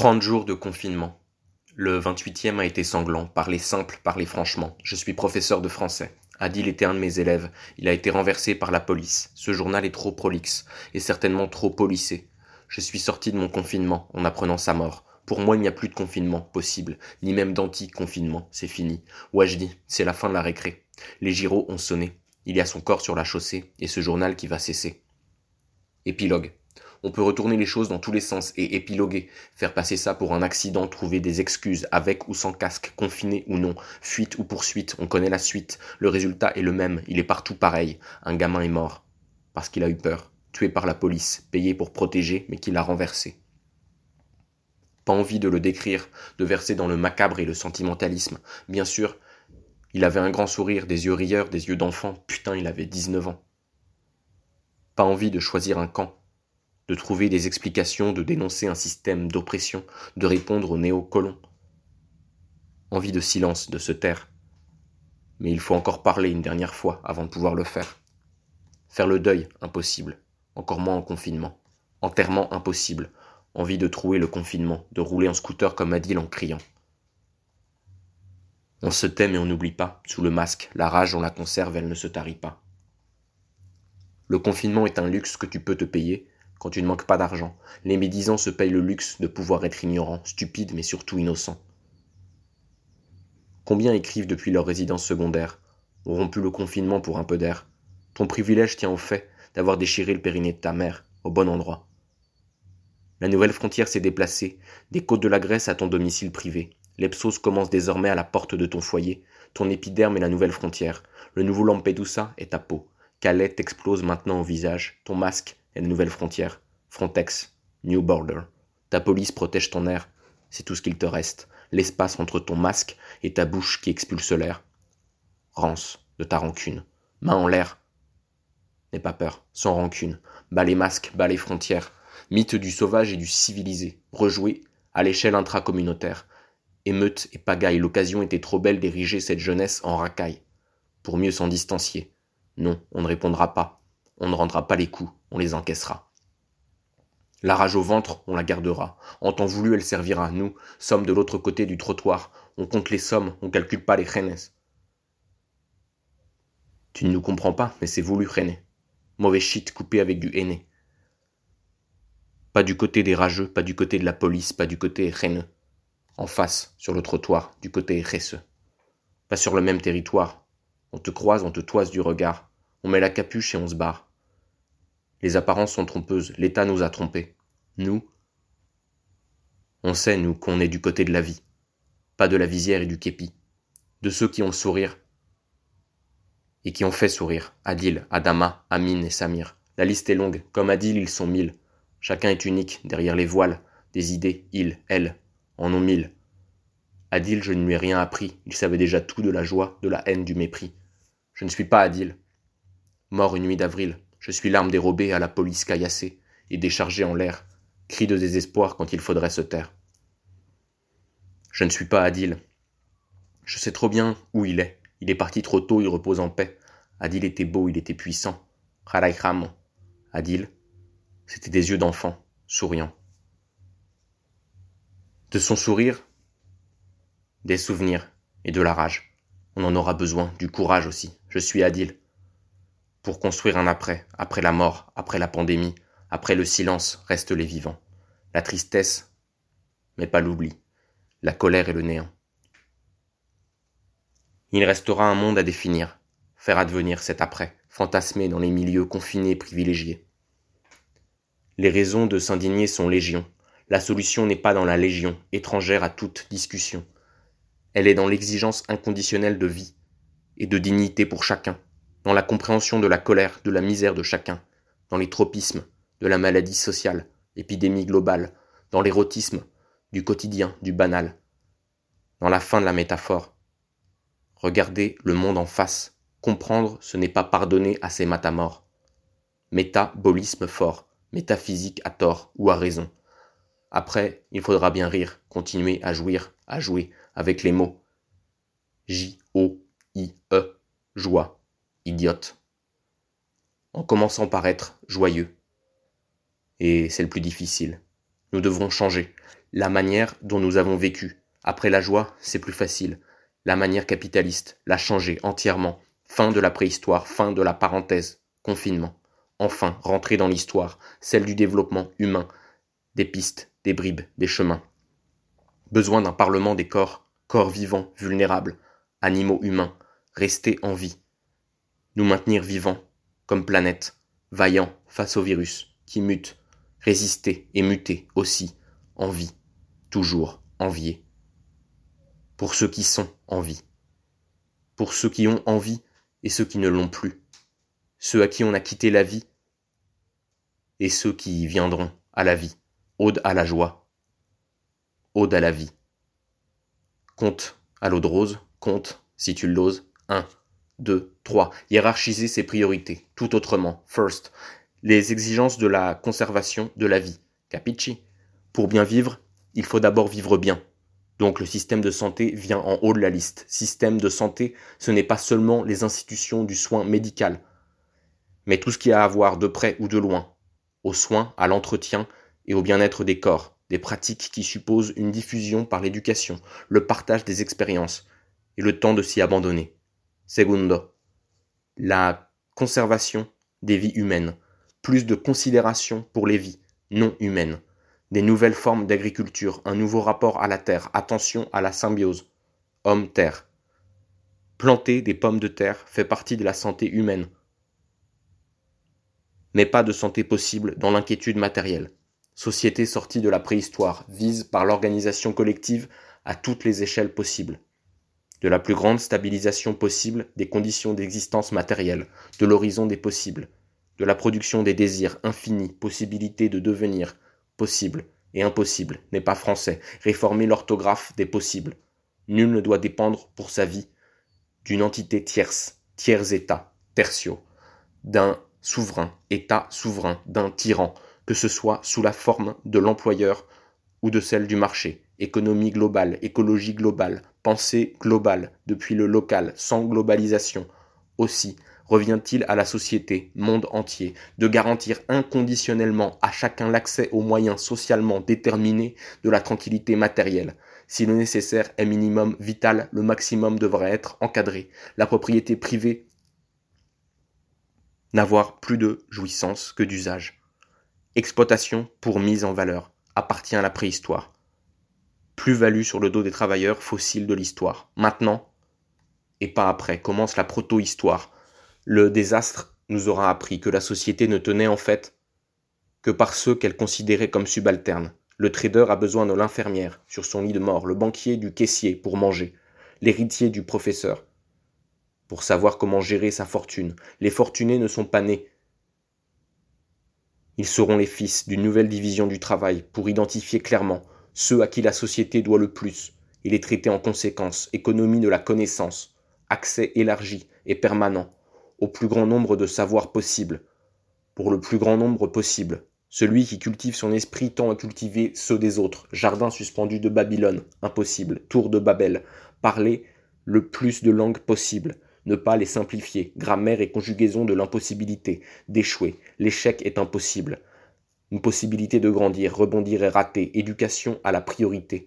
30 jours de confinement. Le 28e a été sanglant. Parlez simple, parlez franchement. Je suis professeur de français. Adil était un de mes élèves. Il a été renversé par la police. Ce journal est trop prolixe, et certainement trop policé. Je suis sorti de mon confinement en apprenant sa mort. Pour moi, il n'y a plus de confinement possible, ni même d'anti-confinement. C'est fini. dis, c'est la fin de la récré. Les gyros ont sonné. Il y a son corps sur la chaussée, et ce journal qui va cesser. Épilogue. On peut retourner les choses dans tous les sens et épiloguer, faire passer ça pour un accident, trouver des excuses, avec ou sans casque, confiné ou non, fuite ou poursuite, on connaît la suite. Le résultat est le même, il est partout pareil. Un gamin est mort. Parce qu'il a eu peur, tué par la police, payé pour protéger, mais qui l'a renversé. Pas envie de le décrire, de verser dans le macabre et le sentimentalisme. Bien sûr, il avait un grand sourire, des yeux rieurs, des yeux d'enfant. Putain, il avait 19 ans. Pas envie de choisir un camp, de trouver des explications, de dénoncer un système d'oppression, de répondre aux néocolons. Envie de silence, de se taire. Mais il faut encore parler une dernière fois avant de pouvoir le faire. Faire le deuil, impossible. Encore moins en confinement. Enterrement, impossible. Envie de trouer le confinement, de rouler en scooter comme Adil en criant. On se tait mais on n'oublie pas. Sous le masque, la rage on la conserve, elle ne se tarit pas. Le confinement est un luxe que tu peux te payer, quand tu ne manques pas d'argent. Les médisants se payent le luxe de pouvoir être ignorants, stupides mais surtout innocents. Combien écrivent depuis leur résidence secondaire, ont rompu le confinement pour un peu d'air? Ton privilège tient au fait d'avoir déchiré le périnée de ta mère, au bon endroit. La nouvelle frontière s'est déplacée, des côtes de la Grèce à ton domicile privé. L'Epsos commence désormais à la porte de ton foyer. Ton épiderme est la nouvelle frontière. Le nouveau Lampedusa est ta peau. Calais t'explose maintenant au visage. Ton masque et de nouvelles frontières. Frontex, New Border. Ta police protège ton air, c'est tout ce qu'il te reste. L'espace entre ton masque et ta bouche qui expulse l'air. Rance de ta rancune. Main en l'air. N'aie pas peur, sans rancune. Bas les masques, bas les frontières. Mythe du sauvage et du civilisé. Rejoué à l'échelle intracommunautaire. Émeute et pagaille, l'occasion était trop belle d'ériger cette jeunesse en racaille. Pour mieux s'en distancier. Non, on ne répondra pas on ne rendra pas les coups, on les encaissera. La rage au ventre, on la gardera. En temps voulu, elle servira. Nous sommes de l'autre côté du trottoir. On compte les sommes, on calcule pas les reines. Tu ne nous comprends pas, mais c'est voulu, reine. Mauvais shit coupé avec du henné. Pas du côté des rageux, pas du côté de la police, pas du côté reine. En face, sur le trottoir, du côté resse. Pas sur le même territoire. On te croise, on te toise du regard. On met la capuche et on se barre. Les apparences sont trompeuses, l'État nous a trompés. Nous, on sait, nous, qu'on est du côté de la vie, pas de la visière et du képi, de ceux qui ont le sourire et qui ont fait sourire, Adil, Adama, Amin et Samir. La liste est longue, comme Adil, ils sont mille. Chacun est unique, derrière les voiles, des idées, ils, elles, en ont mille. Adil, je ne lui ai rien appris, il savait déjà tout de la joie, de la haine, du mépris. Je ne suis pas Adil. Mort une nuit d'avril, je suis l'arme dérobée à la police caillassée et déchargée en l'air, cri de désespoir quand il faudrait se taire. Je ne suis pas Adil. Je sais trop bien où il est. Il est parti trop tôt, il repose en paix. Adil était beau, il était puissant. Kharaïkhram. Adil, c'était des yeux d'enfant, souriants. De son sourire, des souvenirs et de la rage. On en aura besoin, du courage aussi. Je suis Adil pour construire un après, après la mort, après la pandémie, après le silence restent les vivants. La tristesse, mais pas l'oubli, la colère et le néant. Il restera un monde à définir, faire advenir cet après, fantasmé dans les milieux confinés privilégiés. Les raisons de s'indigner sont légion. La solution n'est pas dans la légion, étrangère à toute discussion. Elle est dans l'exigence inconditionnelle de vie et de dignité pour chacun, dans la compréhension de la colère, de la misère de chacun, dans les tropismes, de la maladie sociale, épidémie globale, dans l'érotisme, du quotidien, du banal, dans la fin de la métaphore. Regarder le monde en face, comprendre ce n'est pas pardonner à ses matamores. Métabolisme fort, métaphysique à tort ou à raison. Après, il faudra bien rire, continuer à jouir, à jouer avec les mots. J-O-I-E, joie idiote, en commençant par être joyeux. Et c'est le plus difficile. Nous devrons changer. la manière dont nous avons vécu. Après la joie, c'est plus facile. La manière capitaliste l'a changé entièrement. Fin de la préhistoire, fin de la parenthèse, confinement. Enfin, rentrer dans l'histoire, celle du développement humain, des pistes, des bribes, des chemins. Besoin d'un parlement des corps, corps vivants, vulnérables, animaux humains, rester en vie. Nous maintenir vivants, comme planète, vaillants face au virus, qui mute, résister et muter aussi, en vie toujours envié. Pour ceux qui sont en vie. Pour ceux qui ont envie et ceux qui ne l'ont plus. Ceux à qui on a quitté la vie et ceux qui viendront à la vie. Ode à la joie. Ode à la vie. Compte à l'eau de rose. Compte, si tu l'oses. 1, 2, 3. Hiérarchiser ses priorités. Tout autrement. First. Les exigences de la conservation de la vie. Capici. Pour bien vivre, il faut d'abord vivre bien. Donc le système de santé vient en haut de la liste. Système de santé, ce n'est pas seulement les institutions du soin médical, mais tout ce qui a à voir de près ou de loin, aux soins, à l'entretien et au bien-être des corps, des pratiques qui supposent une diffusion par l'éducation, le partage des expériences et le temps de s'y abandonner. Segundo, la conservation des vies humaines, plus de considération pour les vies non humaines des nouvelles formes d'agriculture, un nouveau rapport à la terre, attention à la symbiose. Homme-terre. Planter des pommes de terre fait partie de la santé humaine, mais pas de santé possible dans l'inquiétude matérielle. Société sortie de la préhistoire vise par l'organisation collective à toutes les échelles possibles. De la plus grande stabilisation possible des conditions d'existence matérielle, de l'horizon des possibles, de la production des désirs infinis, possibilités de devenir, possible et impossible n'est pas français. Réformer l'orthographe des possibles. Nul ne doit dépendre pour sa vie d'une entité tierce, tiers état, tertio, d'un souverain, état souverain, d'un tyran, que ce soit sous la forme de l'employeur ou de celle du marché, économie globale, écologie globale, pensée globale, depuis le local, sans globalisation, aussi Revient-il à la société, monde entier, de garantir inconditionnellement à chacun l'accès aux moyens socialement déterminés de la tranquillité matérielle Si le nécessaire est minimum vital, le maximum devrait être encadré. La propriété privée n'avoir plus de jouissance que d'usage. Exploitation pour mise en valeur appartient à la préhistoire. Plus-value sur le dos des travailleurs fossiles de l'histoire. Maintenant, et pas après, commence la proto-histoire le désastre nous aura appris que la société ne tenait en fait que par ceux qu'elle considérait comme subalternes. Le trader a besoin de l'infirmière sur son lit de mort, le banquier du caissier pour manger, l'héritier du professeur pour savoir comment gérer sa fortune. Les fortunés ne sont pas nés. Ils seront les fils d'une nouvelle division du travail pour identifier clairement ceux à qui la société doit le plus et les traiter en conséquence. Économie de la connaissance, accès élargi et permanent au plus grand nombre de savoirs possibles, pour le plus grand nombre possible. Celui qui cultive son esprit tend à cultiver ceux des autres. Jardin suspendu de Babylone, impossible. Tour de Babel, parler le plus de langues possible. Ne pas les simplifier. Grammaire et conjugaison de l'impossibilité. D'échouer. L'échec est impossible. Une possibilité de grandir, rebondir et rater. Éducation à la priorité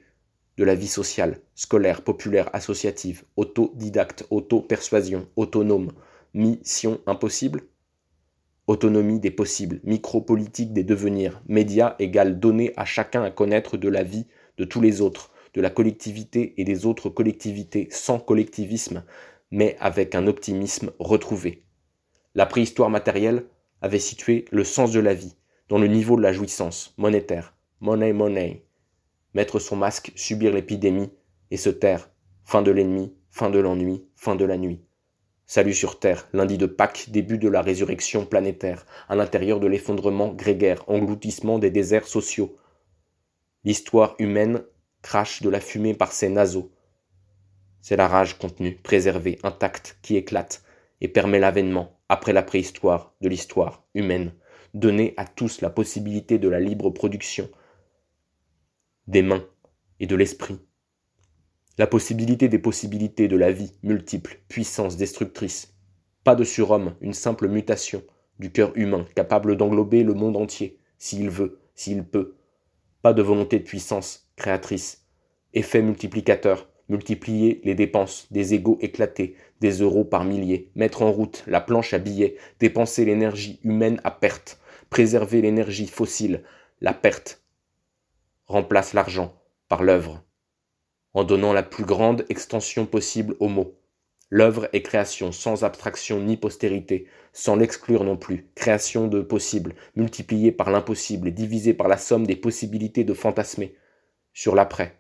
de la vie sociale, scolaire, populaire, associative, autodidacte, auto-persuasion, autonome, Mission impossible. Autonomie des possibles, micropolitique des devenirs, médias égale donner à chacun à connaître de la vie de tous les autres, de la collectivité et des autres collectivités sans collectivisme, mais avec un optimisme retrouvé. La préhistoire matérielle avait situé le sens de la vie dans le niveau de la jouissance monétaire, money money, mettre son masque, subir l'épidémie et se taire, fin de l'ennemi, fin de l'ennui, fin de la nuit. Salut sur Terre, lundi de Pâques, début de la résurrection planétaire, à l'intérieur de l'effondrement grégaire, engloutissement des déserts sociaux. L'histoire humaine crache de la fumée par ses naseaux. C'est la rage contenue, préservée, intacte, qui éclate et permet l'avènement, après la préhistoire, de l'histoire humaine, donner à tous la possibilité de la libre production, des mains et de l'esprit, la possibilité des possibilités de la vie multiple, puissance destructrice. Pas de surhomme, une simple mutation du cœur humain capable d'englober le monde entier, s'il veut, s'il peut. Pas de volonté de puissance créatrice. Effet multiplicateur, multiplier les dépenses, des égaux éclatés, des euros par milliers, mettre en route la planche à billets, dépenser l'énergie humaine à perte, préserver l'énergie fossile, la perte. Remplace l'argent par l'œuvre, en donnant la plus grande extension possible au mot. L'œuvre est création sans abstraction ni postérité, sans l'exclure non plus, création de possible, multipliée par l'impossible divisée par la somme des possibilités de fantasmer. Sur l'après,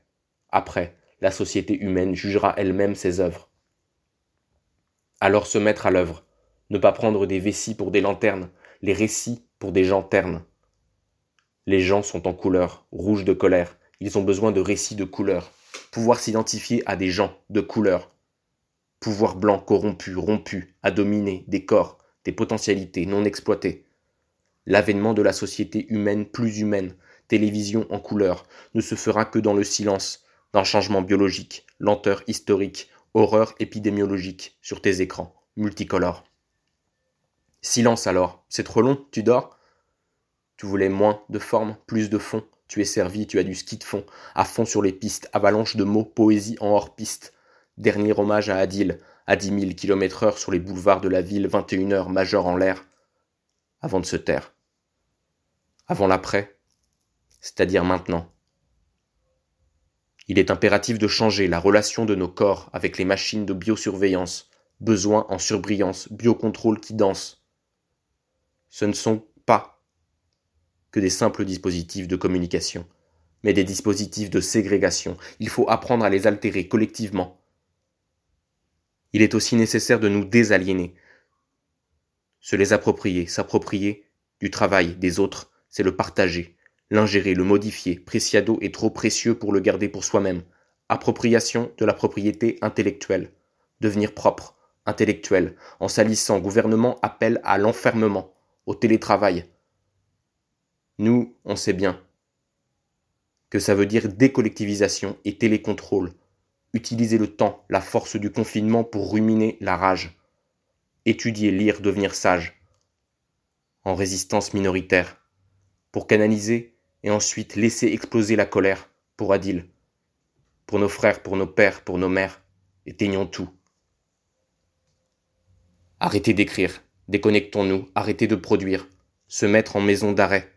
après, la société humaine jugera elle-même ses œuvres. Alors se mettre à l'œuvre, ne pas prendre des vessies pour des lanternes, les récits pour des gens ternes. Les gens sont en couleur, rouge de colère, ils ont besoin de récits de couleur, pouvoir s'identifier à des gens de couleur, pouvoir blanc corrompu, rompu, à dominer, des corps, des potentialités non exploitées. L'avènement de la société humaine plus humaine, télévision en couleur, ne se fera que dans le silence, d'un changement biologique, lenteur historique, horreur épidémiologique sur tes écrans, multicolores. Silence alors, c'est trop long, tu dors? Tu voulais moins de forme, plus de fond, tu es servi, tu as du ski de fond, à fond sur les pistes, avalanche de mots, poésie en hors piste, Dernier hommage à Adil, à dix mille kilomètres heure sur les boulevards de la ville, 21 heures, major en l'air, avant de se taire. Avant l'après, c'est-à-dire maintenant. Il est impératif de changer la relation de nos corps avec les machines de biosurveillance, besoin en surbrillance, biocontrôle qui danse. Ce ne sont pas que des simples dispositifs de communication, mais des dispositifs de ségrégation. Il faut apprendre à les altérer collectivement, il est aussi nécessaire de nous désaliéner. Se les approprier, s'approprier du travail des autres, c'est le partager, l'ingérer, le modifier. Preciado est trop précieux pour le garder pour soi-même. Appropriation de la propriété intellectuelle. Devenir propre, intellectuel, en salissant. Gouvernement appelle à l'enfermement, au télétravail. Nous, on sait bien que ça veut dire décollectivisation et télécontrôle, Utiliser le temps, la force du confinement pour ruminer la rage. Étudier, lire, devenir sage. En résistance minoritaire. Pour canaliser et ensuite laisser exploser la colère pour Adil. Pour nos frères, pour nos pères, pour nos mères. Éteignons tout. Arrêtez d'écrire, déconnectons-nous, arrêtez de produire, se mettre en maison d'arrêt.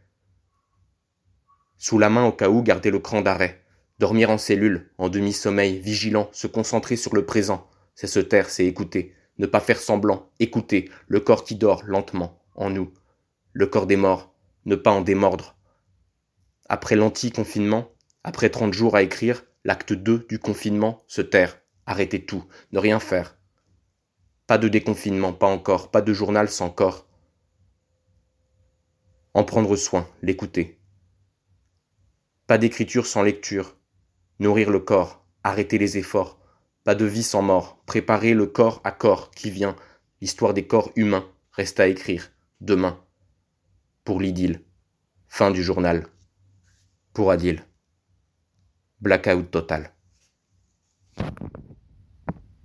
Sous la main au cas où, gardez le cran d'arrêt. Dormir en cellule, en demi-sommeil, vigilant, se concentrer sur le présent, c'est se taire, c'est écouter, ne pas faire semblant, écouter, le corps qui dort lentement, en nous, le corps des morts, ne pas en démordre. Après l'anti-confinement, après trente jours à écrire, l'acte 2 du confinement, se taire, arrêter tout, ne rien faire. Pas de déconfinement, pas encore, pas de journal sans corps. En prendre soin, l'écouter. Pas d'écriture sans lecture, Nourrir le corps, arrêter les efforts, pas de vie sans mort, préparer le corps à corps qui vient, l'histoire des corps humains reste à écrire, demain. Pour l'idylle, fin du journal. Pour Adil. Blackout total.